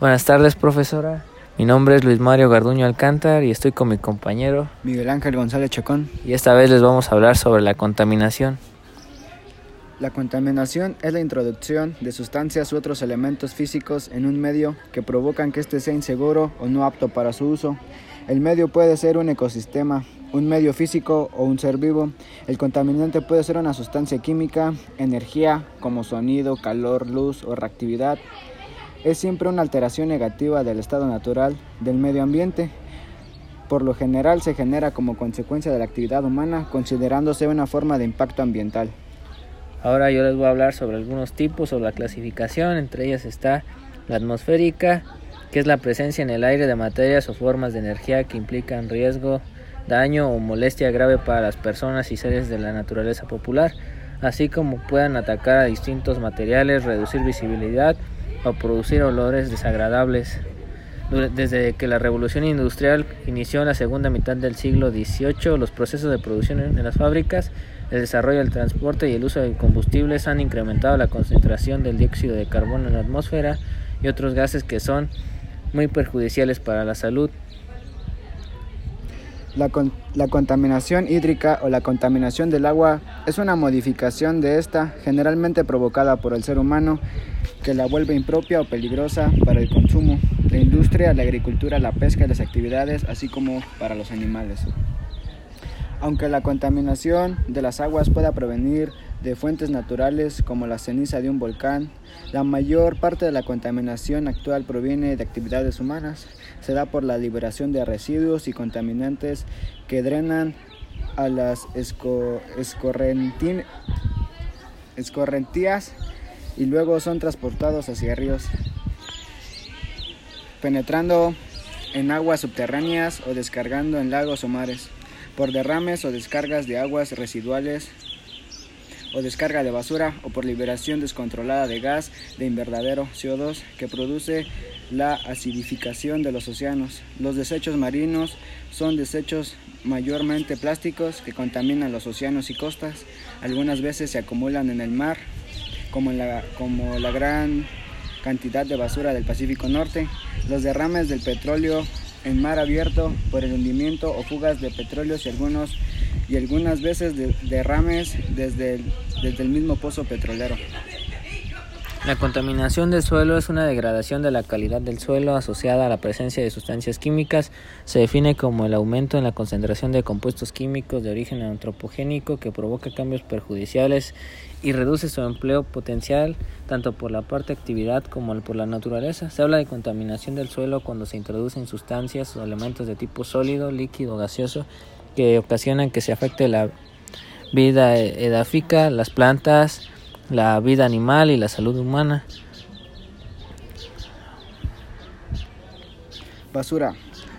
Buenas tardes, profesora. Mi nombre es Luis Mario Garduño Alcántar y estoy con mi compañero Miguel Ángel González Chacón. Y esta vez les vamos a hablar sobre la contaminación. La contaminación es la introducción de sustancias u otros elementos físicos en un medio que provocan que éste sea inseguro o no apto para su uso. El medio puede ser un ecosistema, un medio físico o un ser vivo. El contaminante puede ser una sustancia química, energía como sonido, calor, luz o reactividad. Es siempre una alteración negativa del estado natural del medio ambiente. Por lo general se genera como consecuencia de la actividad humana, considerándose una forma de impacto ambiental. Ahora yo les voy a hablar sobre algunos tipos o la clasificación, entre ellas está la atmosférica, que es la presencia en el aire de materias o formas de energía que implican riesgo, daño o molestia grave para las personas y seres de la naturaleza popular, así como puedan atacar a distintos materiales, reducir visibilidad o producir olores desagradables. Desde que la revolución industrial inició en la segunda mitad del siglo XVIII, los procesos de producción en las fábricas, el desarrollo del transporte y el uso de combustibles han incrementado la concentración del dióxido de carbono en la atmósfera y otros gases que son muy perjudiciales para la salud. La, contaminación hídrica o la contaminación del agua es una modificación de esta, generalmente provocada por el ser humano, que la vuelve impropia o peligrosa para el consumo, la industria, la agricultura, la pesca y las actividades, así como para los animales. Aunque la contaminación de las aguas pueda provenir de fuentes naturales como la ceniza de un volcán, la mayor parte de la contaminación actual proviene de actividades humanas. Se da por la liberación de residuos y contaminantes que drenan a las escorrentías y luego son transportados hacia ríos, penetrando en aguas subterráneas o descargando en lagos o mares por derrames o descargas de aguas residuales o descarga de basura o por liberación descontrolada de gas de invernadero CO2 que produce la acidificación de los océanos. Los desechos marinos son desechos mayormente plásticos que contaminan los océanos y costas. Algunas veces se acumulan en el mar, como, como la gran cantidad de basura del Pacífico Norte. Los derrames del petróleo en mar abierto por el hundimiento o fugas de petróleo y, algunos, y algunas veces de, derrames desde desde el mismo pozo petrolero. La contaminación del suelo es una degradación de la calidad del suelo asociada a la presencia de sustancias químicas. Se define como el aumento en la concentración de compuestos químicos de origen antropogénico que provoca cambios perjudiciales y reduce su empleo potencial tanto por la parte actividad como por la naturaleza. Se habla de contaminación del suelo cuando se introducen sustancias o elementos de tipo sólido, líquido, gaseoso que ocasionan que se afecte la vida edáfica, las plantas, la vida animal y la salud humana. Basura.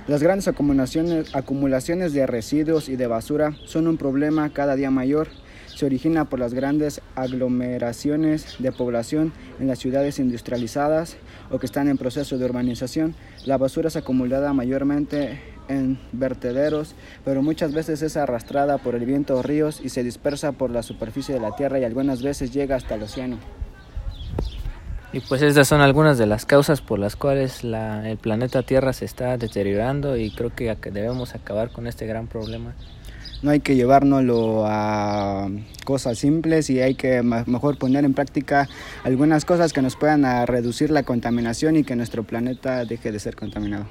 Las grandes acumulaciones, acumulaciones de residuos y de basura son un problema cada día mayor. Se origina por las grandes aglomeraciones de población en las ciudades industrializadas o que están en proceso de urbanización. La basura es acumulada mayormente en vertederos, pero muchas veces es arrastrada por el viento o ríos y se dispersa por la superficie de la tierra y algunas veces llega hasta el océano. Y pues estas son algunas de las causas por las cuales la, el planeta Tierra se está deteriorando y creo que debemos acabar con este gran problema. No hay que llevárnoslo a cosas simples y hay que mejor poner en práctica algunas cosas que nos puedan reducir la contaminación y que nuestro planeta deje de ser contaminado.